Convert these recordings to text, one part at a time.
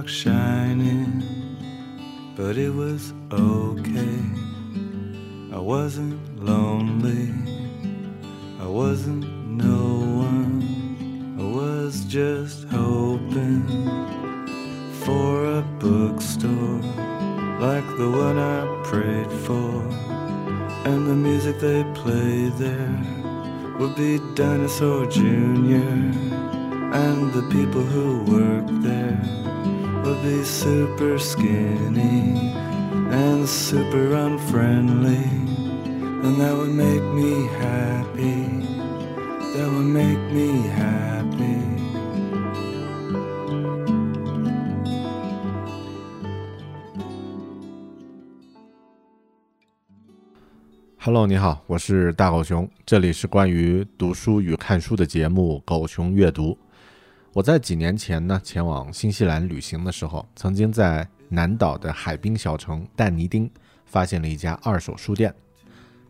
Sidewalk shining, but it was okay. I wasn't lonely, I wasn't no one. I was just hoping for a bookstore like the one I prayed for. And the music they play there would be Dinosaur Jr. And the people who skinny and super unfriendly. And that would make me happy. That would make me happy. Hello，你好，我是大狗熊，这里是关于读书与看书的节目《狗熊阅读》。我在几年前呢，前往新西兰旅行的时候，曾经在南岛的海滨小城但尼丁发现了一家二手书店。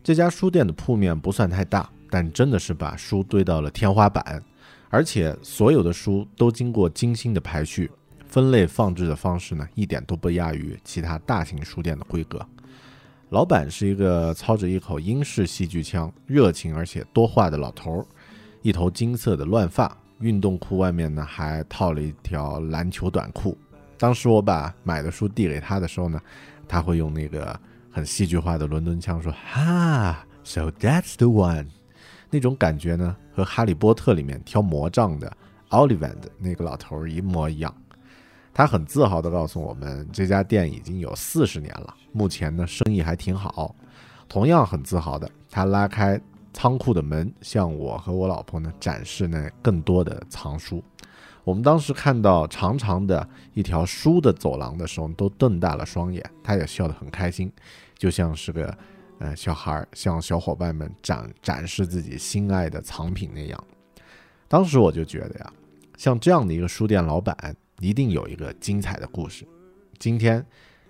这家书店的铺面不算太大，但真的是把书堆到了天花板，而且所有的书都经过精心的排序，分类放置的方式呢，一点都不亚于其他大型书店的规格。老板是一个操着一口英式戏剧腔、热情而且多话的老头儿，一头金色的乱发，运动裤外面呢还套了一条篮球短裤。当时我把买的书递给他的时候呢，他会用那个很戏剧化的伦敦腔说：“哈，So that's the one。”那种感觉呢，和《哈利波特》里面挑魔杖的 Ollivand 那个老头一模一样。他很自豪地告诉我们，这家店已经有四十年了，目前呢生意还挺好。同样很自豪的，他拉开仓库的门，向我和我老婆呢展示那更多的藏书。我们当时看到长长的一条书的走廊的时候，都瞪大了双眼。他也笑得很开心，就像是个呃小孩向小伙伴们展展示自己心爱的藏品那样。当时我就觉得呀，像这样的一个书店老板。一定有一个精彩的故事。今天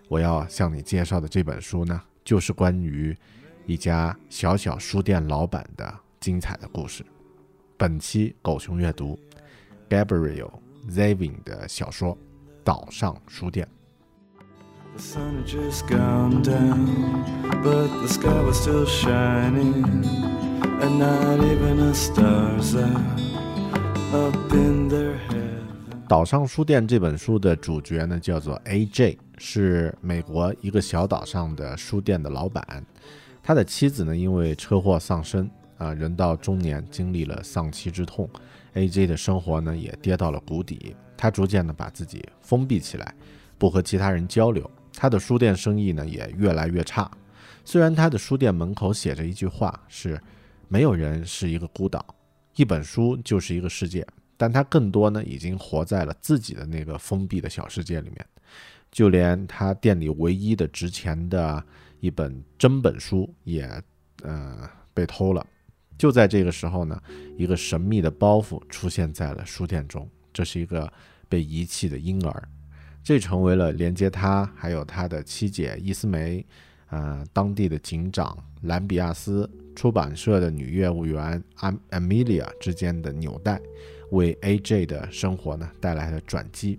我要向你介绍的这本书呢，就是关于一家小小书店老板的精彩的故事。本期狗熊阅读 Gabriel Zavin 的小说《岛上书店》。The sun had just gone down, but the sky was still shining, and not even a star's up in their heaven. 岛上书店这本书的主角呢，叫做 A.J，是美国一个小岛上的书店的老板。他的妻子呢，因为车祸丧生，啊，人到中年，经历了丧妻之痛，A.J 的生活呢也跌到了谷底。他逐渐的把自己封闭起来，不和其他人交流。他的书店生意呢也越来越差。虽然他的书店门口写着一句话是“没有人是一个孤岛，一本书就是一个世界”。但他更多呢，已经活在了自己的那个封闭的小世界里面，就连他店里唯一的值钱的一本真本书也，呃，被偷了。就在这个时候呢，一个神秘的包袱出现在了书店中，这是一个被遗弃的婴儿，这成为了连接他还有他的妻姐伊斯梅，呃，当地的警长兰比亚斯，出版社的女业务员阿阿米莉亚之间的纽带。为 A.J 的生活呢带来了转机，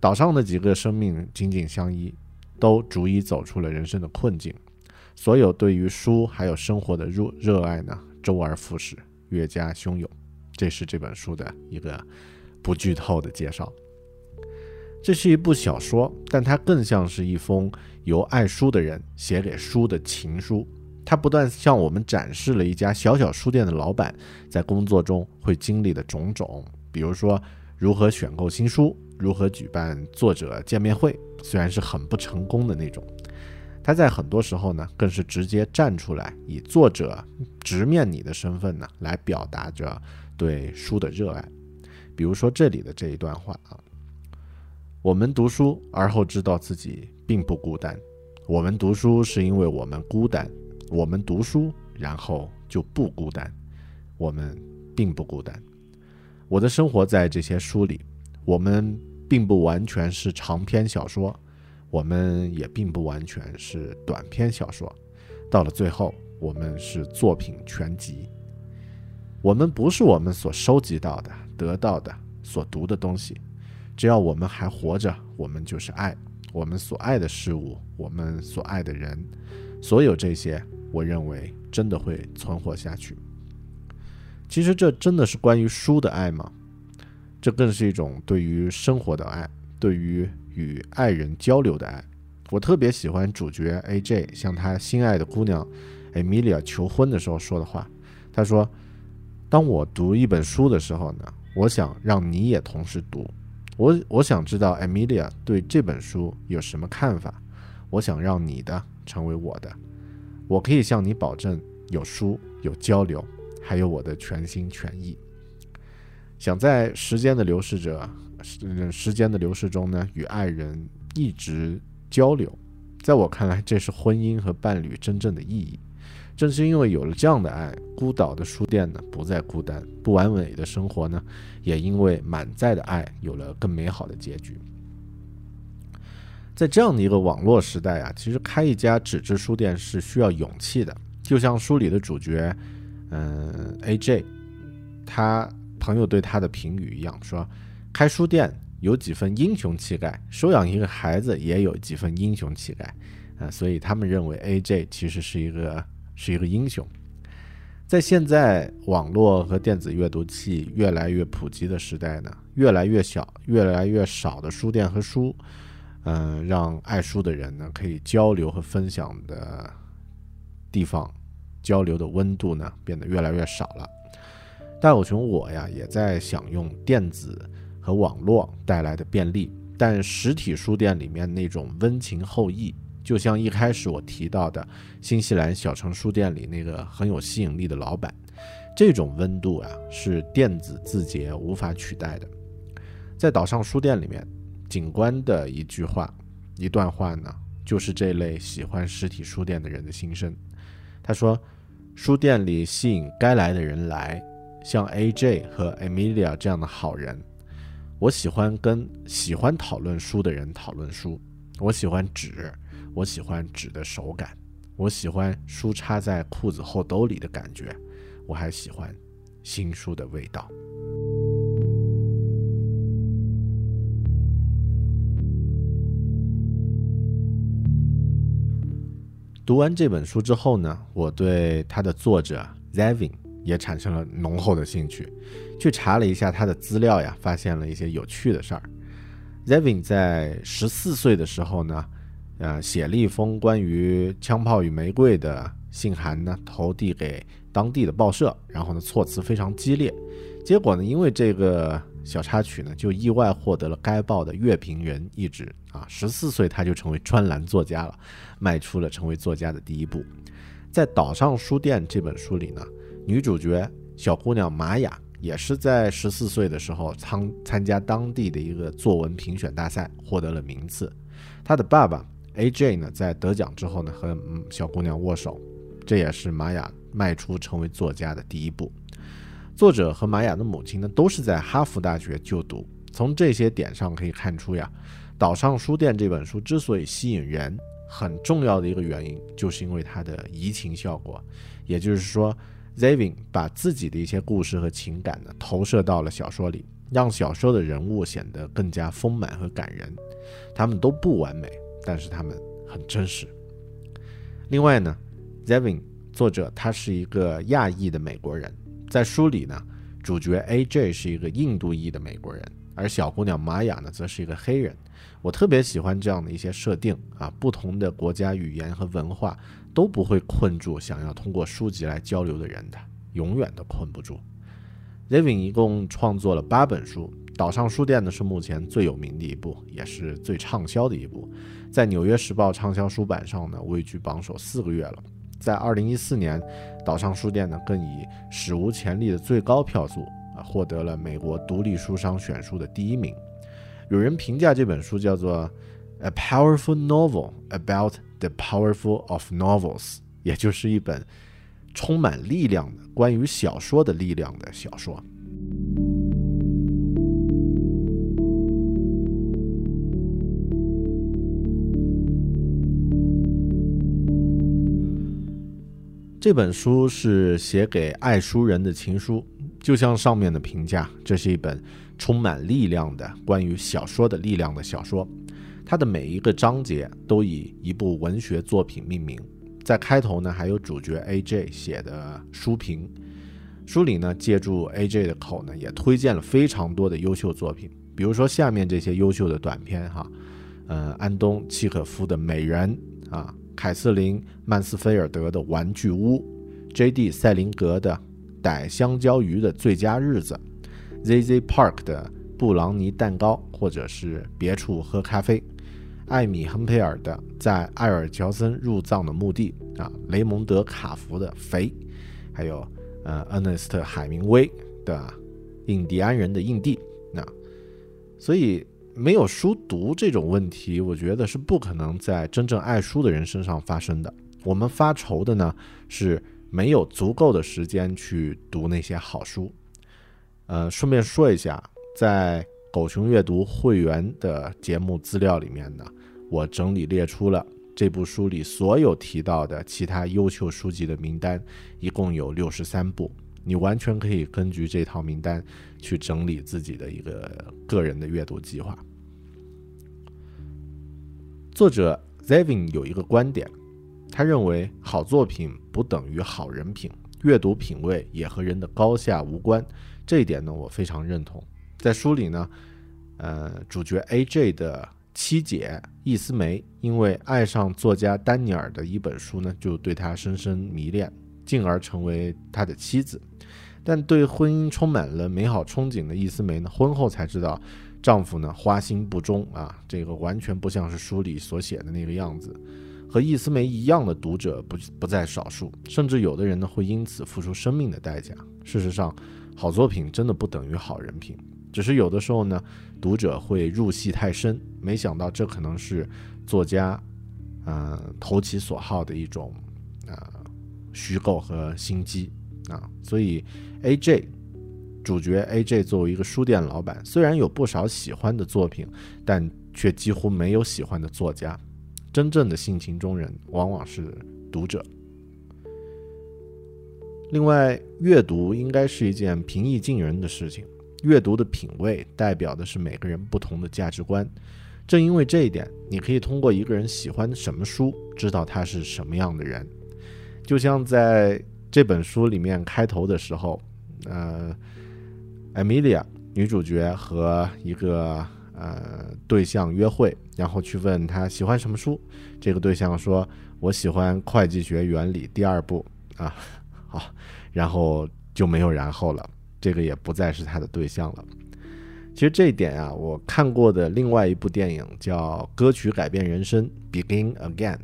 岛上的几个生命紧紧相依，都逐一走出了人生的困境。所有对于书还有生活的热热爱呢，周而复始，越加汹涌。这是这本书的一个不剧透的介绍。这是一部小说，但它更像是一封由爱书的人写给书的情书。它不断向我们展示了一家小小书店的老板在工作中会经历的种种，比如说如何选购新书，如何举办作者见面会，虽然是很不成功的那种。他在很多时候呢，更是直接站出来，以作者直面你的身份呢，来表达着对书的热爱。比如说这里的这一段话啊，我们读书，而后知道自己并不孤单。我们读书是因为我们孤单，我们读书，然后就不孤单。我们并不孤单。我的生活在这些书里，我们并不完全是长篇小说，我们也并不完全是短篇小说。到了最后，我们是作品全集。我们不是我们所收集到的、得到的、所读的东西。只要我们还活着，我们就是爱。我们所爱的事物，我们所爱的人，所有这些，我认为真的会存活下去。其实，这真的是关于书的爱吗？这更是一种对于生活的爱，对于与爱人交流的爱。我特别喜欢主角 A.J. 向他心爱的姑娘 Emilia 求婚的时候说的话。他说：“当我读一本书的时候呢，我想让你也同时读。我我想知道 Emilia 对这本书有什么看法。我想让你的成为我的。我可以向你保证，有书有交流，还有我的全心全意。想在时间的流逝者时时间的流逝中呢，与爱人一直。”交流，在我看来，这是婚姻和伴侣真正的意义。正是因为有了这样的爱，孤岛的书店呢不再孤单，不完美的生活呢，也因为满载的爱有了更美好的结局。在这样的一个网络时代啊，其实开一家纸质书店是需要勇气的。就像书里的主角，嗯，A.J. 他朋友对他的评语一样，说开书店。有几分英雄气概，收养一个孩子也有几分英雄气概，啊，所以他们认为 A.J. 其实是一个是一个英雄。在现在网络和电子阅读器越来越普及的时代呢，越来越小、越来越少的书店和书，嗯，让爱书的人呢可以交流和分享的地方，交流的温度呢变得越来越少了。大狗熊我呀也在享用电子。和网络带来的便利，但实体书店里面那种温情厚谊，就像一开始我提到的新西兰小城书店里那个很有吸引力的老板，这种温度啊是电子字节无法取代的。在岛上书店里面，警官的一句话、一段话呢，就是这类喜欢实体书店的人的心声。他说：“书店里吸引该来的人来，像 A.J. 和 Emilia 这样的好人。”我喜欢跟喜欢讨论书的人讨论书，我喜欢纸，我喜欢纸的手感，我喜欢书插在裤子后兜里的感觉，我还喜欢新书的味道。读完这本书之后呢，我对它的作者 Zevin 也产生了浓厚的兴趣。去查了一下他的资料呀，发现了一些有趣的事儿。Zevin 在十四岁的时候呢，呃，写了一封关于枪炮与玫瑰的信函呢，投递给当地的报社，然后呢，措辞非常激烈。结果呢，因为这个小插曲呢，就意外获得了该报的乐评人一职啊。十四岁他就成为专栏作家了，迈出了成为作家的第一步。在《岛上书店》这本书里呢，女主角小姑娘玛雅。也是在十四岁的时候参参加当地的一个作文评选大赛，获得了名次。她的爸爸 A.J. 呢，在得奖之后呢，和小姑娘握手，这也是玛雅迈出成为作家的第一步。作者和玛雅的母亲呢，都是在哈佛大学就读。从这些点上可以看出呀，《岛上书店》这本书之所以吸引人，很重要的一个原因，就是因为它的移情效果，也就是说。Zevin 把自己的一些故事和情感呢投射到了小说里，让小说的人物显得更加丰满和感人。他们都不完美，但是他们很真实。另外呢，Zevin 作者他是一个亚裔的美国人，在书里呢，主角 A.J 是一个印度裔的美国人，而小姑娘玛雅呢则是一个黑人。我特别喜欢这样的一些设定啊，不同的国家语言和文化。都不会困住想要通过书籍来交流的人的，永远都困不住。Levin 一共创作了八本书，《岛上书店》呢是目前最有名的一部，也是最畅销的一部，在《纽约时报》畅销书榜上呢位居榜首四个月了。在二零一四年，《岛上书店》呢更以史无前例的最高票数啊获得了美国独立书商选书的第一名。有人评价这本书叫做 "A powerful novel about the powerful of novels"，也就是一本充满力量的关于小说的力量的小说。这本书是写给爱书人的情书，就像上面的评价，这是一本充满力量的关于小说的力量的小说。它的每一个章节都以一部文学作品命名，在开头呢还有主角 A.J 写的书评。书里呢借助 A.J 的口呢，也推荐了非常多的优秀作品，比如说下面这些优秀的短片哈，呃，安东契可夫的《美人》啊。凯瑟琳·曼斯菲尔德的《玩具屋》，J.D. 塞林格的《逮香蕉鱼的最佳日子》，Z.Z. Park 的《布朗尼蛋糕》或者是别处喝咖啡，艾米·亨佩尔的《在艾尔乔森入葬的墓地》啊，雷蒙德·卡福的《肥》，还有呃，恩内斯特·海明威的《印第安人的印地》那，所以。没有书读这种问题，我觉得是不可能在真正爱书的人身上发生的。我们发愁的呢，是没有足够的时间去读那些好书。呃，顺便说一下，在狗熊阅读会员的节目资料里面呢，我整理列出了这部书里所有提到的其他优秀书籍的名单，一共有六十三部。你完全可以根据这套名单去整理自己的一个个人的阅读计划。作者 Zevin 有一个观点，他认为好作品不等于好人品，阅读品味也和人的高下无关。这一点呢，我非常认同。在书里呢，呃，主角 A.J 的七姐易思梅因为爱上作家丹尼尔的一本书呢，就对他深深迷恋，进而成为他的妻子。但对婚姻充满了美好憧憬的易思梅呢，婚后才知道，丈夫呢花心不忠啊，这个完全不像是书里所写的那个样子。和易思梅一样的读者不不在少数，甚至有的人呢会因此付出生命的代价。事实上，好作品真的不等于好人品，只是有的时候呢，读者会入戏太深，没想到这可能是作家，嗯，投其所好的一种啊虚构和心机。啊，所以 A.J. 主角 A.J. 作为一个书店老板，虽然有不少喜欢的作品，但却几乎没有喜欢的作家。真正的性情中人往往是读者。另外，阅读应该是一件平易近人的事情。阅读的品味代表的是每个人不同的价值观。正因为这一点，你可以通过一个人喜欢什么书，知道他是什么样的人。就像在。这本书里面开头的时候，呃，Emilia 女主角和一个呃对象约会，然后去问他喜欢什么书。这个对象说：“我喜欢《会计学原理》第二部。”啊，好，然后就没有然后了。这个也不再是他的对象了。其实这一点啊，我看过的另外一部电影叫《歌曲改变人生》（Begin Again），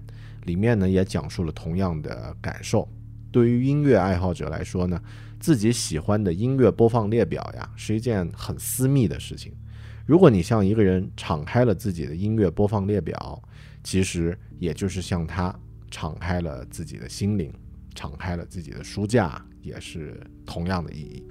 里面呢也讲述了同样的感受。对于音乐爱好者来说呢，自己喜欢的音乐播放列表呀，是一件很私密的事情。如果你向一个人敞开了自己的音乐播放列表，其实也就是向他敞开了自己的心灵，敞开了自己的书架，也是同样的意义。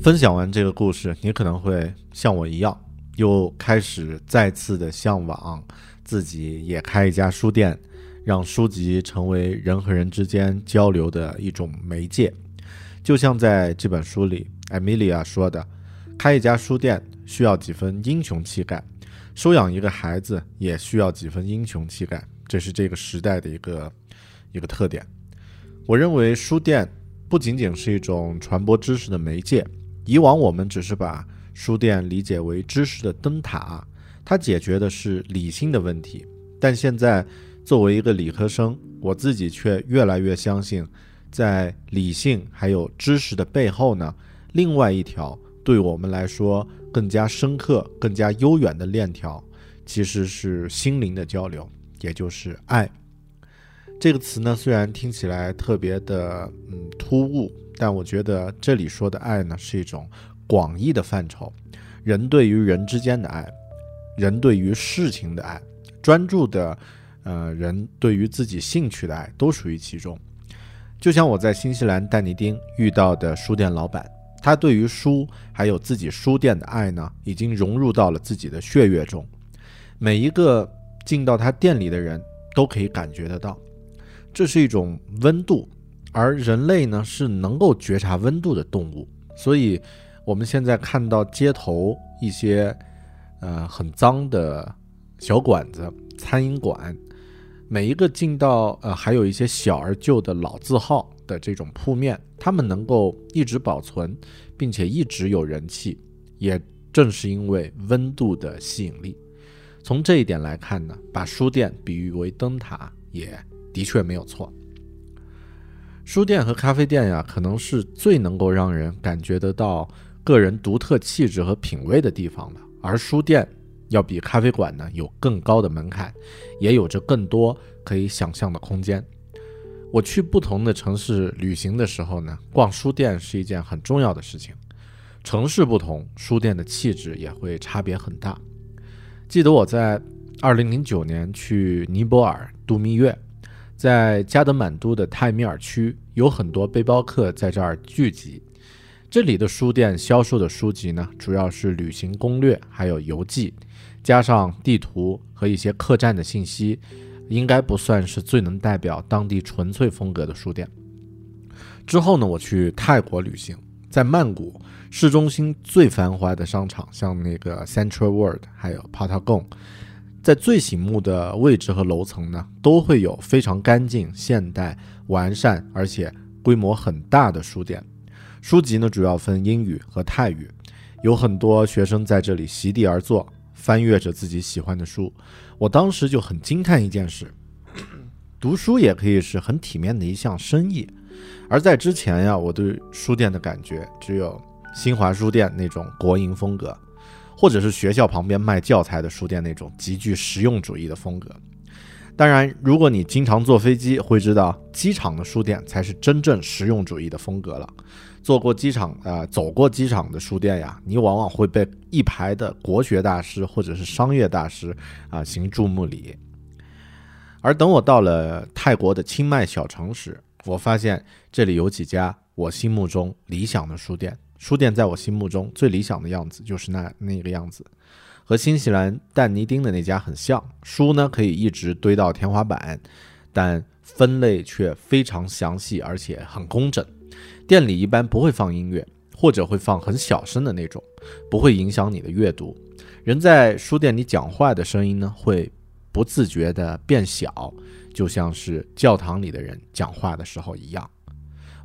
分享完这个故事，你可能会像我一样，又开始再次的向往自己也开一家书店，让书籍成为人和人之间交流的一种媒介。就像在这本书里，艾米莉亚说的：“开一家书店需要几分英雄气概，收养一个孩子也需要几分英雄气概。”这是这个时代的一个一个特点。我认为书店不仅仅是一种传播知识的媒介。以往我们只是把书店理解为知识的灯塔，它解决的是理性的问题。但现在，作为一个理科生，我自己却越来越相信，在理性还有知识的背后呢，另外一条对我们来说更加深刻、更加悠远的链条，其实是心灵的交流，也就是爱。这个词呢，虽然听起来特别的嗯突兀，但我觉得这里说的爱呢，是一种广义的范畴，人对于人之间的爱，人对于事情的爱，专注的。呃，人对于自己兴趣的爱都属于其中。就像我在新西兰但尼丁遇到的书店老板，他对于书还有自己书店的爱呢，已经融入到了自己的血液中。每一个进到他店里的人都可以感觉得到，这是一种温度。而人类呢，是能够觉察温度的动物，所以我们现在看到街头一些呃很脏的小馆子、餐饮馆。每一个进到呃，还有一些小而旧的老字号的这种铺面，他们能够一直保存，并且一直有人气，也正是因为温度的吸引力。从这一点来看呢，把书店比喻为灯塔，也的确没有错。书店和咖啡店呀，可能是最能够让人感觉得到个人独特气质和品味的地方了，而书店。要比咖啡馆呢有更高的门槛，也有着更多可以想象的空间。我去不同的城市旅行的时候呢，逛书店是一件很重要的事情。城市不同，书店的气质也会差别很大。记得我在2009年去尼泊尔度蜜月，在加德满都的泰米尔区，有很多背包客在这儿聚集。这里的书店销售的书籍呢，主要是旅行攻略，还有游记。加上地图和一些客栈的信息，应该不算是最能代表当地纯粹风格的书店。之后呢，我去泰国旅行，在曼谷市中心最繁华的商场，像那个 Central World，还有 Patagon，在最醒目的位置和楼层呢，都会有非常干净、现代、完善，而且规模很大的书店。书籍呢，主要分英语和泰语，有很多学生在这里席地而坐。翻阅着自己喜欢的书，我当时就很惊叹一件事：读书也可以是很体面的一项生意。而在之前呀，我对书店的感觉只有新华书店那种国营风格，或者是学校旁边卖教材的书店那种极具实用主义的风格。当然，如果你经常坐飞机，会知道机场的书店才是真正实用主义的风格了。坐过机场啊，走过机场的书店呀，你往往会被一排的国学大师或者是商业大师啊行注目礼。而等我到了泰国的清迈小城时，我发现这里有几家我心目中理想的书店。书店在我心目中最理想的样子就是那那个样子，和新西兰但尼丁的那家很像。书呢可以一直堆到天花板，但分类却非常详细，而且很工整。店里一般不会放音乐，或者会放很小声的那种，不会影响你的阅读。人在书店里讲话的声音呢，会不自觉地变小，就像是教堂里的人讲话的时候一样。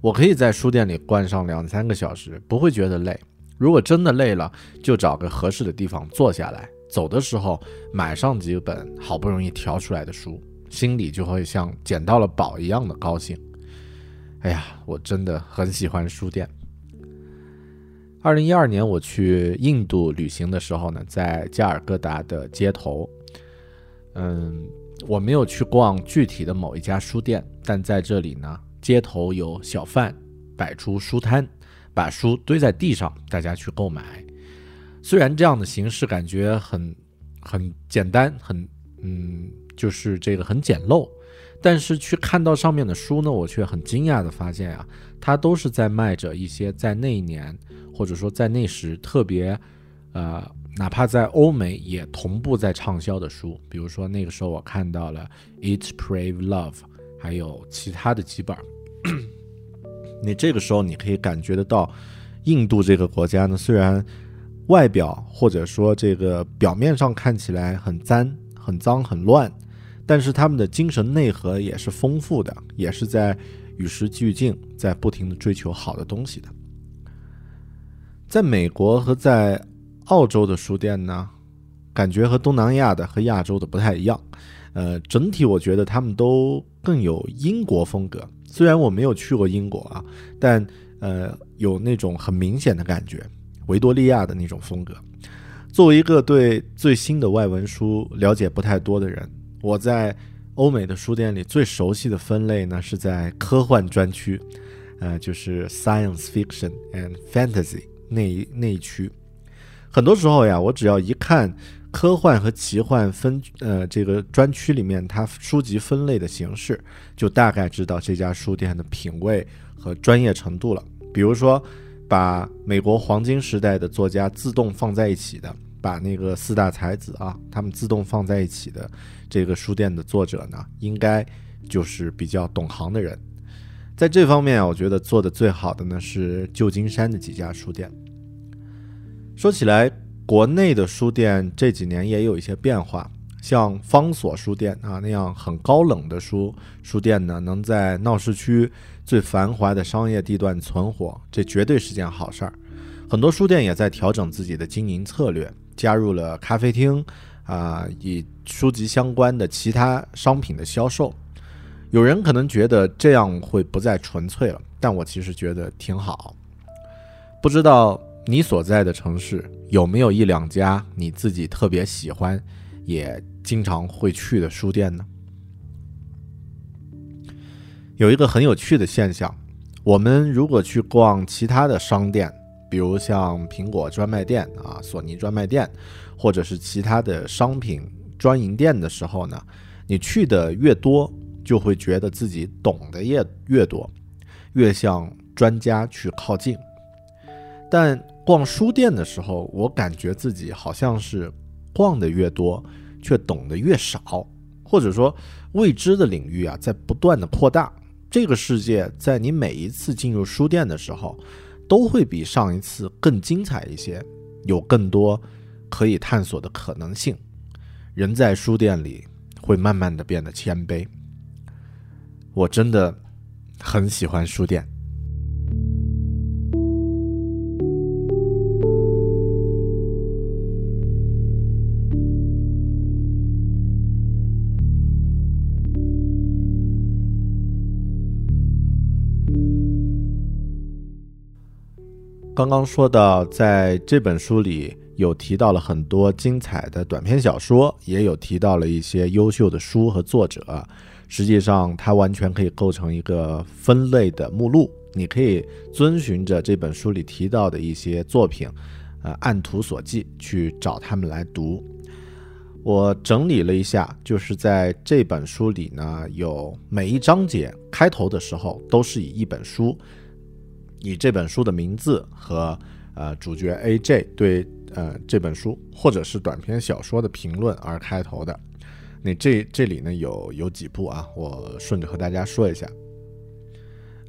我可以在书店里关上两三个小时，不会觉得累。如果真的累了，就找个合适的地方坐下来，走的时候买上几本好不容易挑出来的书，心里就会像捡到了宝一样的高兴。哎呀，我真的很喜欢书店。二零一二年我去印度旅行的时候呢，在加尔各答的街头，嗯，我没有去逛具体的某一家书店，但在这里呢，街头有小贩摆出书摊，把书堆在地上，大家去购买。虽然这样的形式感觉很很简单，很嗯，就是这个很简陋。但是去看到上面的书呢，我却很惊讶的发现啊，它都是在卖着一些在那一年或者说在那时特别，呃，哪怕在欧美也同步在畅销的书。比如说那个时候我看到了《Eat, Pray, Love》，还有其他的几本。你这个时候你可以感觉得到，印度这个国家呢，虽然外表或者说这个表面上看起来很脏、很脏、很乱。但是他们的精神内核也是丰富的，也是在与时俱进，在不停的追求好的东西的。在美国和在澳洲的书店呢，感觉和东南亚的和亚洲的不太一样。呃，整体我觉得他们都更有英国风格。虽然我没有去过英国啊，但呃，有那种很明显的感觉。维多利亚的那种风格。作为一个对最新的外文书了解不太多的人，我在欧美的书店里最熟悉的分类呢是在科幻专区，呃，就是 Science Fiction and Fantasy 那一那一区。很多时候呀，我只要一看科幻和奇幻分呃这个专区里面它书籍分类的形式，就大概知道这家书店的品味和专业程度了。比如说。把美国黄金时代的作家自动放在一起的，把那个四大才子啊，他们自动放在一起的这个书店的作者呢，应该就是比较懂行的人。在这方面啊，我觉得做的最好的呢是旧金山的几家书店。说起来，国内的书店这几年也有一些变化，像方所书店啊那样很高冷的书书店呢，能在闹市区。最繁华的商业地段存活，这绝对是件好事儿。很多书店也在调整自己的经营策略，加入了咖啡厅，啊，以书籍相关的其他商品的销售。有人可能觉得这样会不再纯粹了，但我其实觉得挺好。不知道你所在的城市有没有一两家你自己特别喜欢，也经常会去的书店呢？有一个很有趣的现象，我们如果去逛其他的商店，比如像苹果专卖店啊、索尼专卖店，或者是其他的商品专营店的时候呢，你去的越多，就会觉得自己懂得越越多，越向专家去靠近。但逛书店的时候，我感觉自己好像是逛的越多，却懂得越少，或者说未知的领域啊，在不断的扩大。这个世界在你每一次进入书店的时候，都会比上一次更精彩一些，有更多可以探索的可能性。人在书店里会慢慢的变得谦卑。我真的很喜欢书店。刚刚说到，在这本书里有提到了很多精彩的短篇小说，也有提到了一些优秀的书和作者。实际上，它完全可以构成一个分类的目录。你可以遵循着这本书里提到的一些作品，呃，按图索骥去找他们来读。我整理了一下，就是在这本书里呢，有每一章节开头的时候都是以一本书。以这本书的名字和呃主角 A.J. 对呃这本书或者是短篇小说的评论而开头的，那这这里呢有有几部啊，我顺着和大家说一下。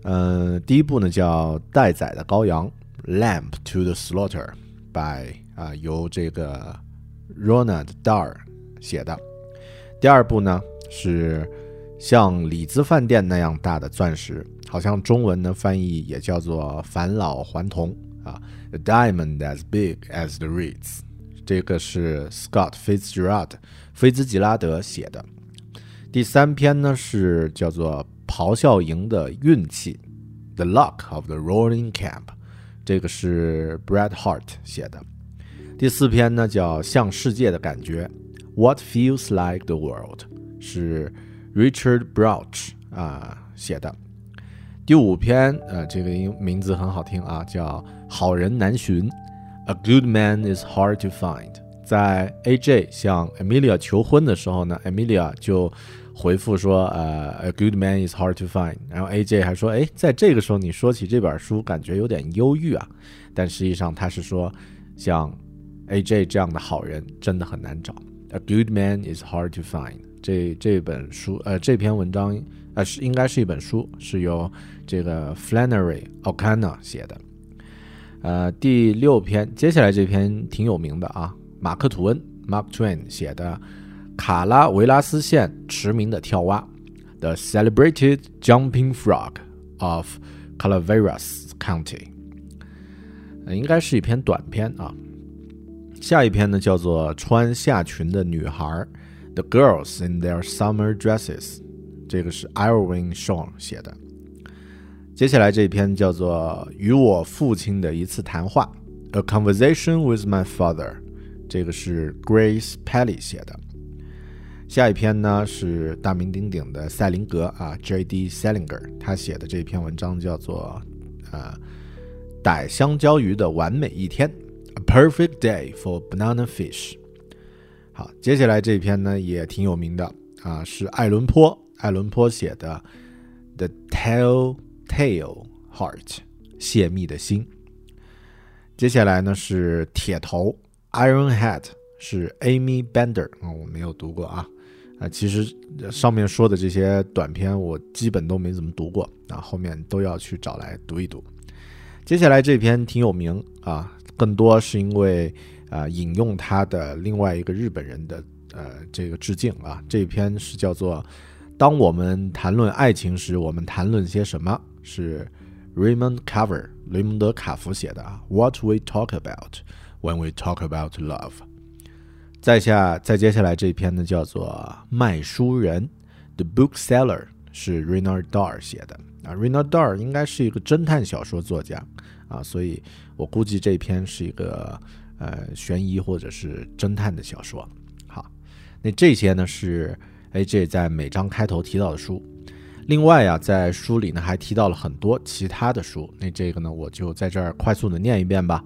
嗯，第一部呢叫《待宰的羔羊》（Lamb to the Slaughter），by 啊由这个 Ronald Dar 写的。第二部呢是像里兹饭店那样大的钻石。好像中文的翻译也叫做返老还童啊，A diamond as big as the Ritz，这个是 Scott Fitzgerald 菲兹吉拉德写的。第三篇呢是叫做咆哮营的运气，The Luck of the Rolling Camp，这个是 Brad Hart 写的。第四篇呢叫向世界的感觉，What feels like the world，是 Richard Brouch 啊写的。第五篇，呃，这个名名字很好听啊，叫《好人难寻》，A good man is hard to find。在 A.J. 向 Emilia 求婚的时候呢，Emilia 就回复说，呃，A good man is hard to find。然后 A.J. 还说，哎，在这个时候你说起这本书，感觉有点忧郁啊。但实际上他是说，像 A.J. 这样的好人真的很难找。A good man is hard to find。这这本书，呃，这篇文章。呃，是应该是一本书，是由这个 Flannery O'Connor 写的。呃，第六篇，接下来这篇挺有名的啊，马克吐温 Mark Twain 写的卡拉维拉斯县驰名的跳蛙，The Celebrated Jumping Frog of Calaveras County。应该是一篇短篇啊。下一篇呢，叫做穿夏裙的女孩，The Girls in Their Summer Dresses。这个是 Irwin Shaw 写的。接下来这一篇叫做《与我父亲的一次谈话》A Conversation with My Father，这个是 Grace Pelly 写的。下一篇呢是大名鼎鼎的塞林格啊，J.D. Salinger，他写的这篇文章叫做呃逮香蕉鱼的完美一天，A Perfect Day for Banana Fish。好，接下来这篇呢也挺有名的啊，是爱伦坡，爱伦坡写的《The Telltale Heart》，泄密的心。接下来呢是铁头 Iron Head，是 Amy Bender 啊、我没有读过啊。啊，其实上面说的这些短篇我基本都没怎么读过啊，后面都要去找来读一读。接下来这篇挺有名啊，更多是因为啊引用他的另外一个日本人的呃这个致敬啊，这篇是叫做《当我们谈论爱情时，我们谈论些什么》，是 Raymond Carver 雷蒙德·卡夫写的啊，What we talk about when we talk about love。再下再接下来这一篇呢，叫做《卖书人》，The Bookseller 是 Renard Dar 写的。啊，Renard Dar 应该是一个侦探小说作家。啊，所以我估计这篇是一个呃悬疑或者是侦探的小说。好，那这些呢是 AJ 在每章开头提到的书，另外呀，在书里呢还提到了很多其他的书，那这个呢我就在这儿快速的念一遍吧。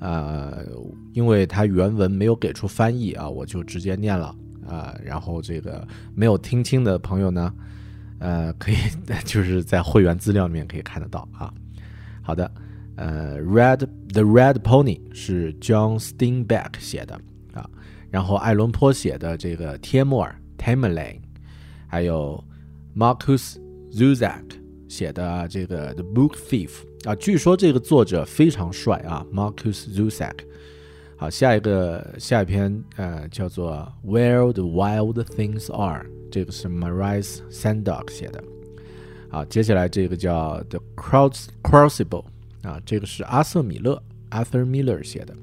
呃，因为它原文没有给出翻译啊，我就直接念了啊。然后这个没有听清的朋友呢，呃，可以 就是在会员资料里面可以看得到啊。好的，呃，《Red the Red Pony》是 John Steinbeck 写的啊，然后爱伦坡写的这个《帖木儿》（Tamerlane），还有 Marcus Zusak 写的这个《The Book Thief》。啊，据说这个作者非常帅啊，Marcus Zusak。好，下一个下一篇呃叫做《Where the Wild Things Are》，这个是 Maurice Sandok 写的。好，接下来这个叫《The Cross Crossable》啊，这个是阿瑟米勒 Arthur Miller 写的。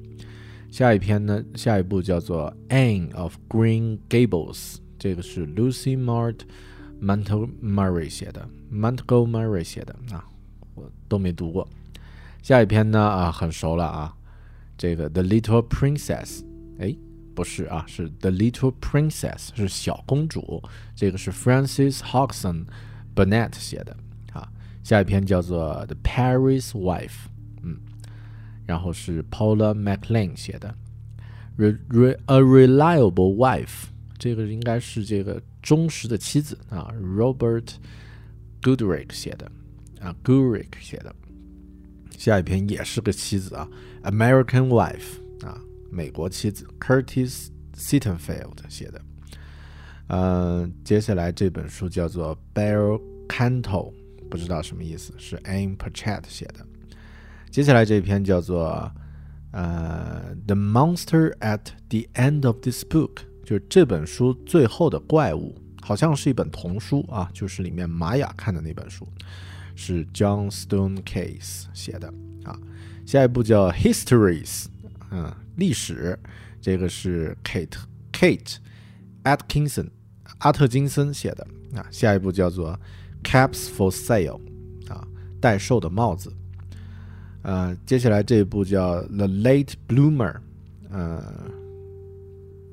下一篇呢，下一部叫做《Anne of Green Gables》，这个是 Lucy Mart Montgomery 写的，Montgomery 写的啊。我都没读过，下一篇呢啊很熟了啊，这个《The Little Princess》，哎，不是啊，是《The Little Princess》，是小公主，这个是 Francis Hodgson Burnett 写的啊。下一篇叫做《The Paris Wife》，嗯，然后是 Paula McLean 写的，《Re A Reliable Wife》， 这个应该是这个忠实的妻子啊，Robert Goodrich 写的。啊，Goodrick 写的，下一篇也是个妻子啊，《American Wife》啊，美国妻子，Curtis Sittenfeld 写的。嗯，接下来这本书叫做《Bell Canto》，不知道什么意思，是 Anne Patchett 写的。接下来这一篇叫做呃，《The Monster at the End of This Book》，就是这本书最后的怪物，好像是一本童书啊，就是里面玛雅看的那本书。是 John Stone Case 写的啊，下一部叫 Histories，嗯，历史，这个是 Kate Kate Atkinson 阿特金森写的啊，下一部叫做 Caps for Sale，啊，待售的帽子，呃，接下来这一部叫 The Late Bloomer，呃，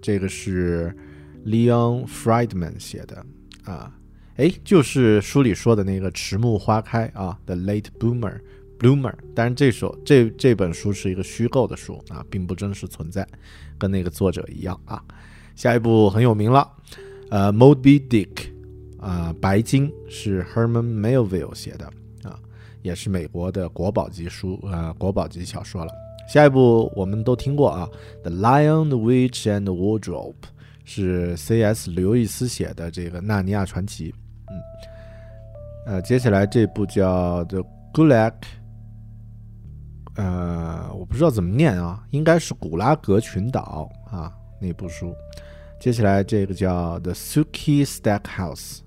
这个是 Leon Friedman 写的啊。哎，就是书里说的那个迟暮花开啊，The Late Bloomer Bloomer。但是这首这这本书是一个虚构的书啊，并不真实存在，跟那个作者一样啊。下一部很有名了，呃，Moby Dick，啊，白鲸是 Herman Melville 写的啊，也是美国的国宝级书啊，国宝级小说了。下一部我们都听过啊，《The Lion, the Witch and the Wardrobe》是 C.S. 刘易斯写的这个《纳尼亚传奇》。嗯，呃，接下来这部叫《The Gulag》，呃，我不知道怎么念啊，应该是古拉格群岛啊那部书。接下来这个叫《The Suki Stackhouse》，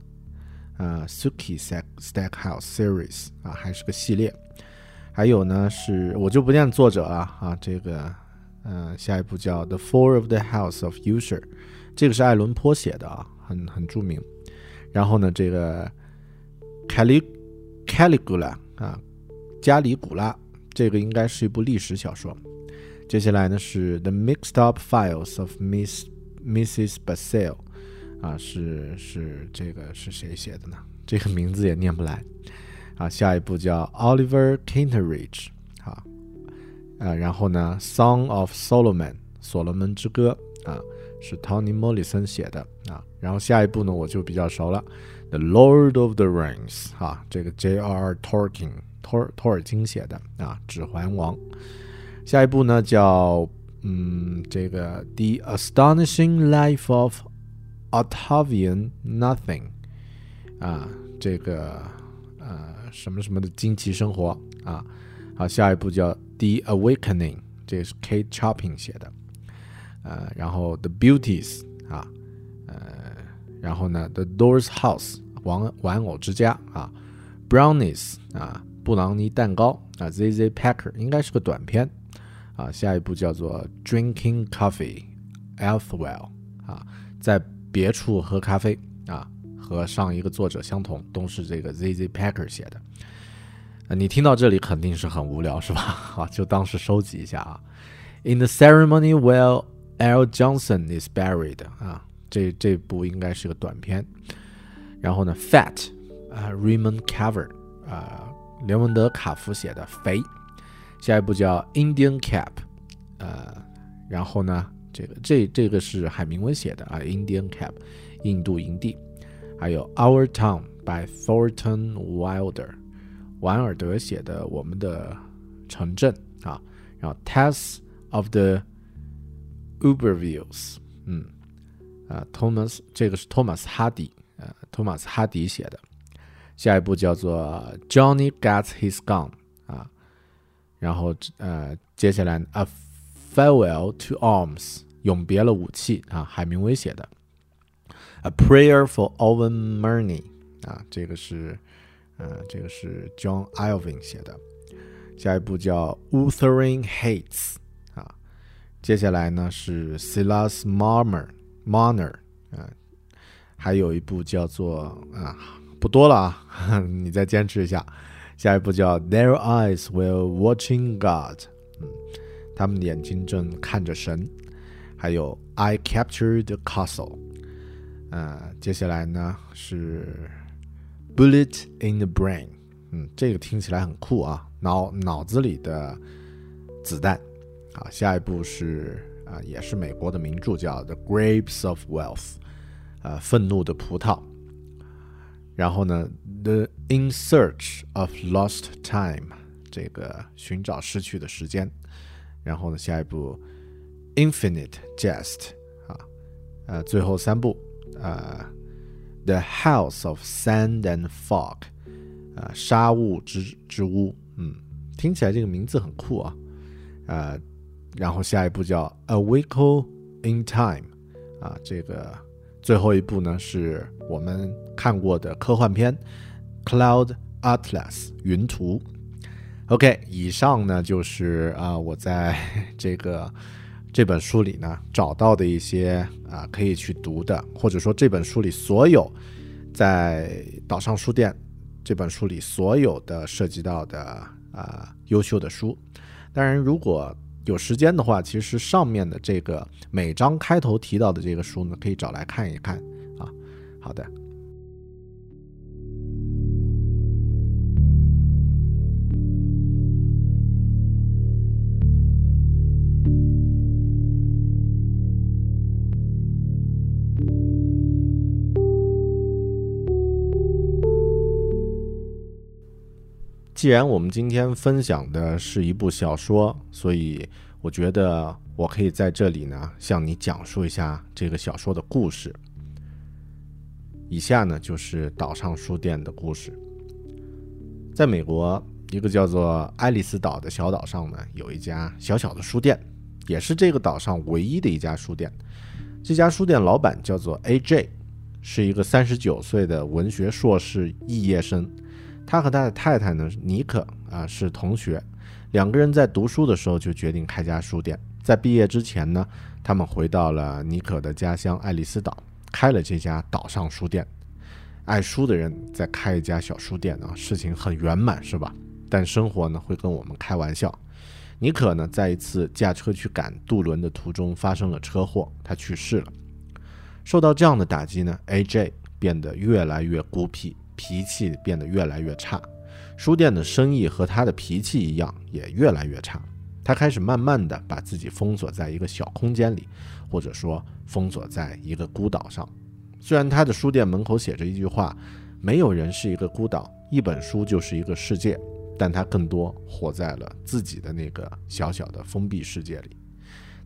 啊，Suki Stack Stackhouse Series 啊，还是个系列。还有呢，是我就不念作者了啊，这个，嗯，下一部叫《The Fall of the House of Usher》，这个是爱伦坡写的啊，很很著名。然后呢，这个 Cali Caligula 啊，加里古拉，这个应该是一部历史小说。接下来呢是 The Mixed Up Files of Miss Mrs. Basile，啊，是是这个是谁写的呢？这个名字也念不来。啊，下一部叫 Oliver Kinteridge，啊，呃，然后呢，Song of Solomon，所罗门之歌，啊，是 Tony Morrison 写的，啊，然后下一部呢，我就比较熟了，The Lord of the Rings，啊，这个 J.R. Tolkien，托尔托尔金写的，啊，指环王。下一部呢叫，嗯，这个 The Astonishing Life of Octavian Nothing，啊，这个。什么什么的惊奇生活啊，好，下一部叫《The Awakening》，这是 Kate Chopping 写的，呃，然后《The Beauties》啊，呃，然后呢，《The Doors House》玩玩偶之家啊，《Brownies》啊，布朗尼蛋糕啊，《Z Z Packer》应该是个短片啊，下一部叫做《Drinking Coffee》，Elsewhere 啊，在别处喝咖啡啊。和上一个作者相同，都是这个 Z Z Packer 写的。呃，你听到这里肯定是很无聊，是吧？好，就当是收集一下啊。In the ceremony where L. Johnson is buried，啊，这这部应该是个短片。然后呢，Fat，啊，Raymond Carver，啊，雷蒙德·卡夫写的肥。下一部叫 Indian Cap，呃，然后呢，这个这这个是海明威写的啊，Indian Cap，印度营地。还有《Our Town》by Thornton Wilder，瓦尔德写的《我们的城镇》啊，然后《Tales of the Ubervilles》，嗯，啊，Thomas 这个是托马斯哈迪，呃，托马斯哈迪写的。下一部叫做《Johnny Gets His Gun》啊，然后呃，接下来《A Farewell to Arms》永别了武器啊，海明威写的。 A Prayer for Owen Murney 啊，这个是，呃，这个是 John Irving 写的。下一部叫 Uthering Heights 啊，接下来呢是 Silas Marner Marner 啊，还有一部叫做啊，不多了啊，你再坚持一下。下一部叫 Their Eyes Were Watching God，嗯，他们的眼睛正看着神。还有 I Captured the Castle。呃，接下来呢是 Bullet in the Brain，嗯，这个听起来很酷啊，脑脑子里的子弹。啊，下一部是啊，也是美国的名著，叫 The Grapes of Wealth，呃，愤怒的葡萄。然后呢，The In Search of Lost Time，这个寻找失去的时间。然后呢，下一部 Infinite Jest，啊，呃，最后三部。呃，《The House of Sand and Fog》，啊，沙雾之之屋，嗯，听起来这个名字很酷啊，呃，然后下一部叫《A Week in Time》，啊，这个最后一部呢是我们看过的科幻片《Cloud Atlas》云图。OK，以上呢就是啊，我在 这个。这本书里呢，找到的一些啊可以去读的，或者说这本书里所有在岛上书店这本书里所有的涉及到的啊优秀的书。当然，如果有时间的话，其实上面的这个每章开头提到的这个书呢，可以找来看一看啊。好的。既然我们今天分享的是一部小说，所以我觉得我可以在这里呢向你讲述一下这个小说的故事。以下呢就是岛上书店的故事。在美国一个叫做爱丽丝岛的小岛上呢，有一家小小的书店，也是这个岛上唯一的一家书店。这家书店老板叫做 A.J，是一个三十九岁的文学硕士毕业生。他和他的太太呢，尼克啊是同学，两个人在读书的时候就决定开家书店。在毕业之前呢，他们回到了尼克的家乡爱丽丝岛，开了这家岛上书店。爱书的人在开一家小书店啊，事情很圆满，是吧？但生活呢会跟我们开玩笑。尼可呢，在一次驾车去赶渡轮的途中发生了车祸，他去世了。受到这样的打击呢，AJ 变得越来越孤僻，脾气变得越来越差。书店的生意和他的脾气一样，也越来越差。他开始慢慢的把自己封锁在一个小空间里，或者说封锁在一个孤岛上。虽然他的书店门口写着一句话：“没有人是一个孤岛，一本书就是一个世界。”但他更多活在了自己的那个小小的封闭世界里。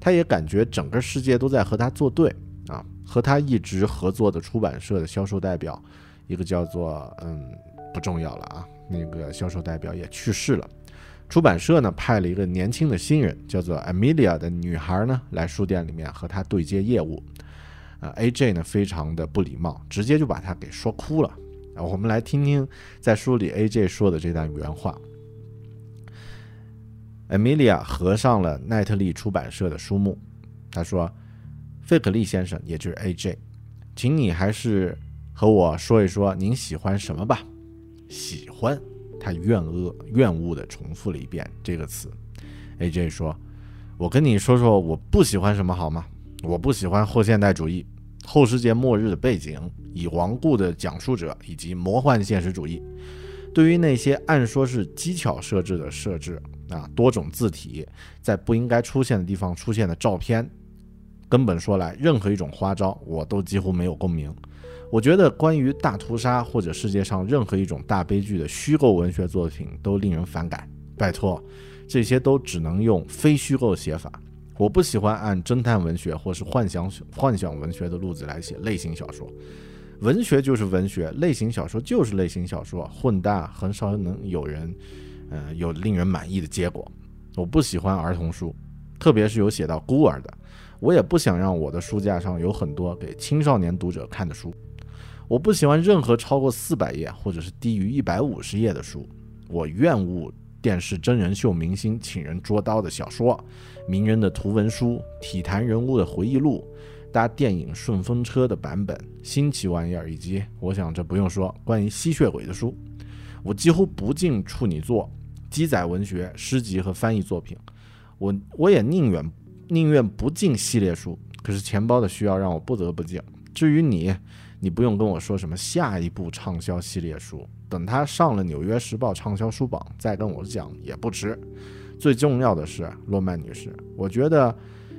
他也感觉整个世界都在和他作对啊！和他一直合作的出版社的销售代表，一个叫做嗯不重要了啊。那个销售代表也去世了，出版社呢派了一个年轻的新人，叫做 Amelia 的女孩呢来书店里面和他对接业务。啊，AJ 呢非常的不礼貌，直接就把他给说哭了。啊，我们来听听在书里 AJ 说的这段原话。Amelia 合上了奈特利出版社的书目，他说：“费克利先生，也就是 AJ，请你还是和我说一说您喜欢什么吧。”喜欢，他怨恶、怨恶地重复了一遍这个词。A.J. 说：“我跟你说说，我不喜欢什么好吗？我不喜欢后现代主义、后世界末日的背景、已亡故的讲述者以及魔幻现实主义。对于那些按说是机巧设置的设置啊，多种字体在不应该出现的地方出现的照片，根本说来，任何一种花招，我都几乎没有共鸣。”我觉得关于大屠杀或者世界上任何一种大悲剧的虚构文学作品都令人反感。拜托，这些都只能用非虚构写法。我不喜欢按侦探文学或是幻想幻想文学的路子来写类型小说。文学就是文学，类型小说就是类型小说，混搭很少能有人，呃，有令人满意的结果。我不喜欢儿童书，特别是有写到孤儿的。我也不想让我的书架上有很多给青少年读者看的书。我不喜欢任何超过四百页或者是低于一百五十页的书。我厌恶电视真人秀明星请人捉刀的小说，名人的图文书，体坛人物的回忆录，搭电影顺风车的版本，新奇玩意儿，以及我想这不用说，关于吸血鬼的书。我几乎不进处女作、鸡仔文学、诗集和翻译作品。我我也宁愿宁愿不进系列书，可是钱包的需要让我不得不进。至于你。你不用跟我说什么下一部畅销系列书，等它上了《纽约时报》畅销书榜再跟我讲也不迟。最重要的是，洛曼女士，我觉得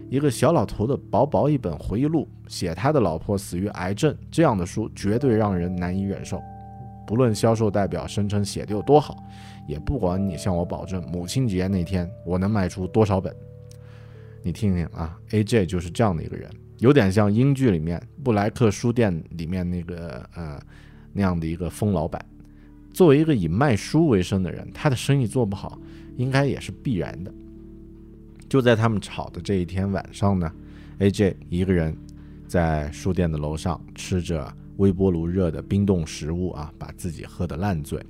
一个小老头的薄薄一本回忆录，写他的老婆死于癌症这样的书，绝对让人难以忍受。不论销售代表声称写的有多好，也不管你向我保证母亲节那天我能卖出多少本。你听听啊，A.J. 就是这样的一个人。有点像英剧里面布莱克书店里面那个呃那样的一个疯老板。作为一个以卖书为生的人，他的生意做不好，应该也是必然的。就在他们吵的这一天晚上呢，AJ 一个人在书店的楼上吃着微波炉热的冰冻食物啊，把自己喝得烂醉。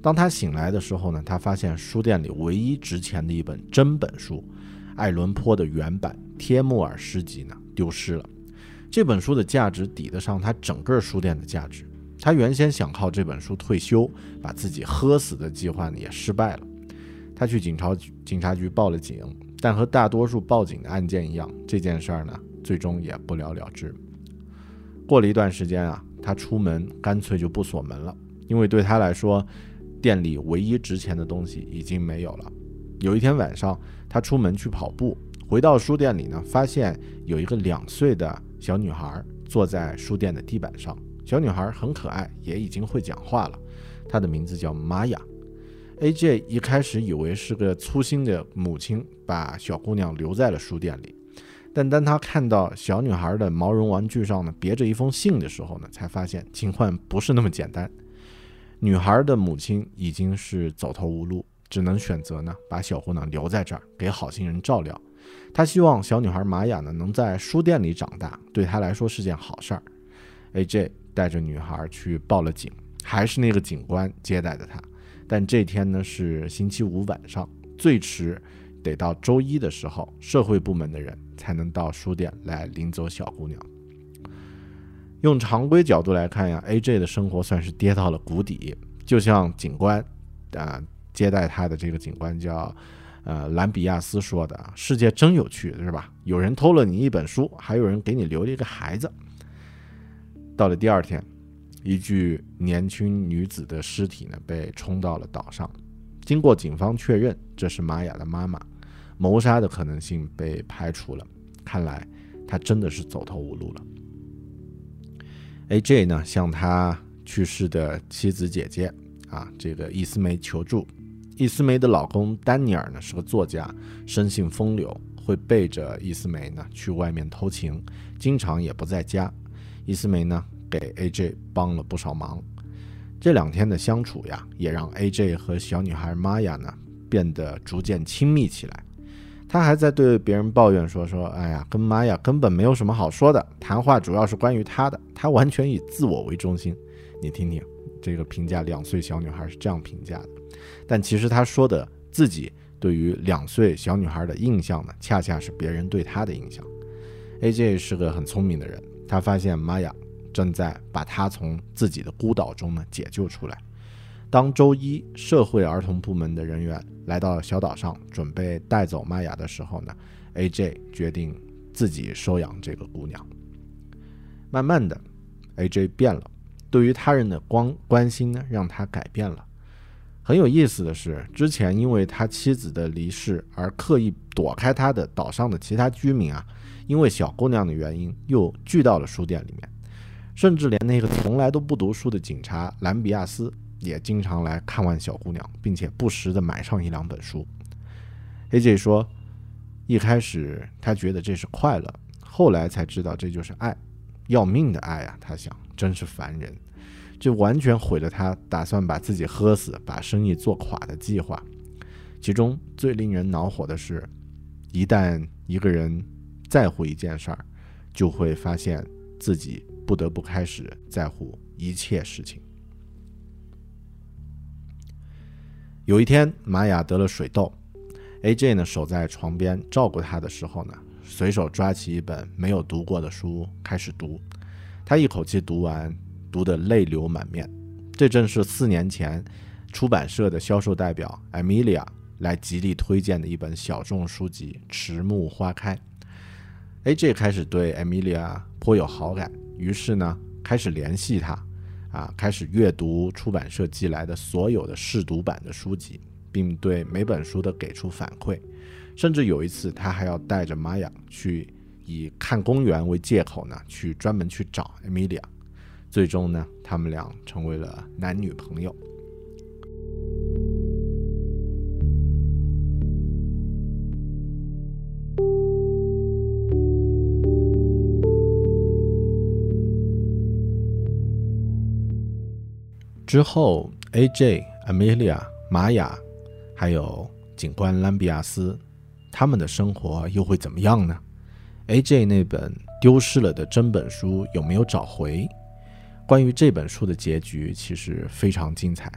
当他醒来的时候呢，他发现书店里唯一值钱的一本真本书——爱伦坡的原版《帖木儿诗集》呢。丢失了，这本书的价值抵得上他整个书店的价值。他原先想靠这本书退休，把自己喝死的计划呢也失败了。他去警察局警察局报了警，但和大多数报警的案件一样，这件事儿呢最终也不了了之。过了一段时间啊，他出门干脆就不锁门了，因为对他来说，店里唯一值钱的东西已经没有了。有一天晚上，他出门去跑步。回到书店里呢，发现有一个两岁的小女孩坐在书店的地板上。小女孩很可爱，也已经会讲话了。她的名字叫玛雅。A.J. 一开始以为是个粗心的母亲把小姑娘留在了书店里，但当他看到小女孩的毛绒玩具上呢别着一封信的时候呢，才发现情况不是那么简单。女孩的母亲已经是走投无路，只能选择呢把小姑娘留在这儿，给好心人照料。他希望小女孩玛雅呢能在书店里长大，对他来说是件好事儿。A.J. 带着女孩去报了警，还是那个警官接待的他。但这天呢是星期五晚上，最迟得到周一的时候，社会部门的人才能到书店来领走小姑娘。用常规角度来看呀，A.J. 的生活算是跌到了谷底，就像警官啊接待他的这个警官叫。呃兰比亚斯说的：“世界真有趣，是吧？有人偷了你一本书，还有人给你留了一个孩子。”到了第二天，一具年轻女子的尸体呢被冲到了岛上。经过警方确认，这是玛雅的妈妈，谋杀的可能性被排除了。看来他真的是走投无路了。A.J. 呢向他去世的妻子姐姐啊，这个伊斯梅求助。伊斯梅的老公丹尼尔呢是个作家，生性风流，会背着伊斯梅呢去外面偷情，经常也不在家。伊斯梅呢给 A.J. 帮了不少忙。这两天的相处呀，也让 A.J. 和小女孩玛雅呢变得逐渐亲密起来。他还在对别人抱怨说：“说，哎呀，跟玛雅根本没有什么好说的，谈话主要是关于他的，他完全以自我为中心。”你听听，这个评价两岁小女孩是这样评价的。但其实他说的自己对于两岁小女孩的印象呢，恰恰是别人对他的印象。A.J. 是个很聪明的人，他发现玛雅正在把他从自己的孤岛中呢解救出来。当周一社会儿童部门的人员来到小岛上，准备带走玛雅的时候呢，A.J. 决定自己收养这个姑娘。慢慢的，A.J. 变了，对于他人的关关心呢，让他改变了。很有意思的是，之前因为他妻子的离世而刻意躲开他的岛上的其他居民啊，因为小姑娘的原因，又聚到了书店里面，甚至连那个从来都不读书的警察兰比亚斯。也经常来看望小姑娘，并且不时的买上一两本书。A.J. 说，一开始他觉得这是快乐，后来才知道这就是爱，要命的爱啊！他想，真是烦人，就完全毁了他打算把自己喝死、把生意做垮的计划。其中最令人恼火的是，一旦一个人在乎一件事儿，就会发现自己不得不开始在乎一切事情。有一天，玛雅得了水痘，A.J. 呢守在床边照顾她的时候呢，随手抓起一本没有读过的书开始读。他一口气读完，读得泪流满面。这正是四年前出版社的销售代表 Emilia 来极力推荐的一本小众书籍《迟暮花开》。A.J. 开始对 Emilia 颇有好感，于是呢开始联系她。啊，开始阅读出版社寄来的所有的试读版的书籍，并对每本书都给出反馈。甚至有一次，他还要带着玛雅去以看公园为借口呢，去专门去找艾米莉亚。最终呢，他们俩成为了男女朋友。之后，A.J. Amelia、玛雅，还有警官兰比亚斯，他们的生活又会怎么样呢？A.J. 那本丢失了的真本书有没有找回？关于这本书的结局，其实非常精彩。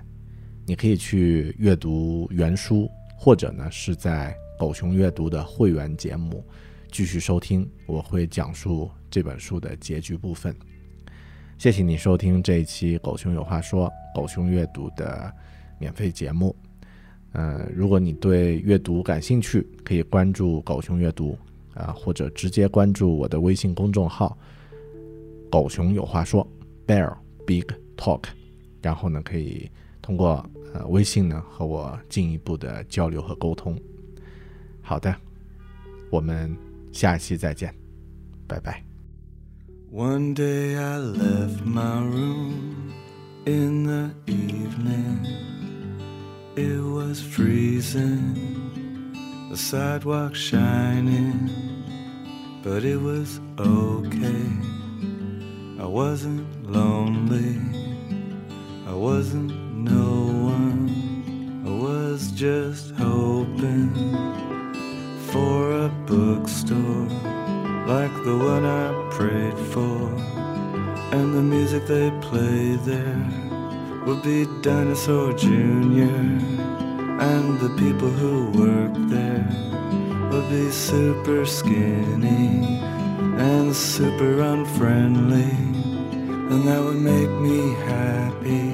你可以去阅读原书，或者呢是在狗熊阅读的会员节目继续收听，我会讲述这本书的结局部分。谢谢你收听这一期《狗熊有话说》狗熊阅读的免费节目。呃，如果你对阅读感兴趣，可以关注狗熊阅读啊，或者直接关注我的微信公众号“狗熊有话说 ”（Bear Big Talk），然后呢，可以通过呃微信呢和我进一步的交流和沟通。好的，我们下期再见，拜拜。One day I left my room in the evening. It was freezing, the sidewalk shining, but it was okay. I wasn't lonely, I wasn't no one, I was just hoping for a bookstore like the one I prayed for. And the music they play there would be Dinosaur Jr. And the people who work there would be super skinny and super unfriendly. And that would make me happy.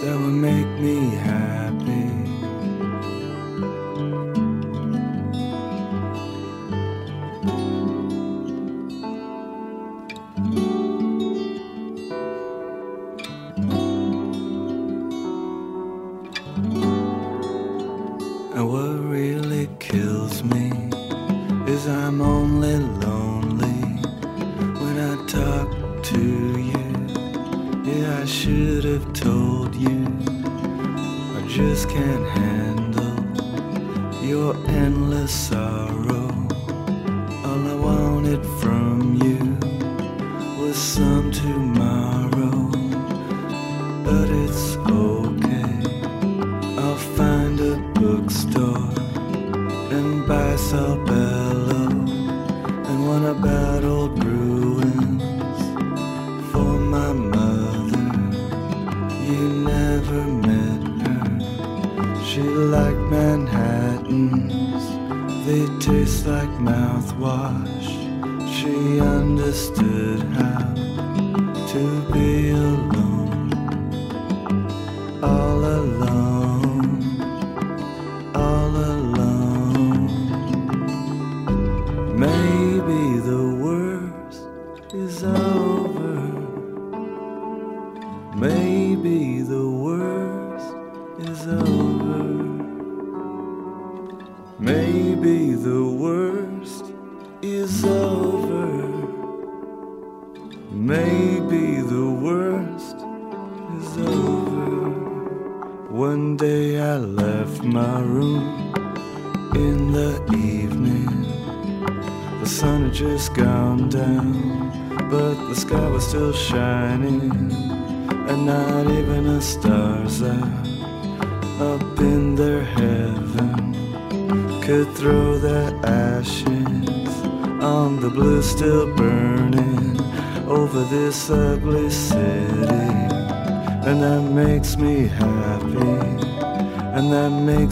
That would make me happy.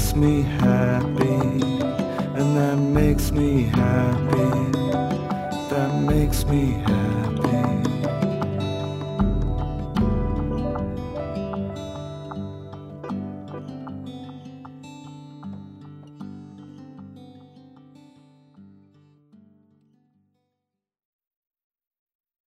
makes me happy, and that makes me happy, that makes me happy.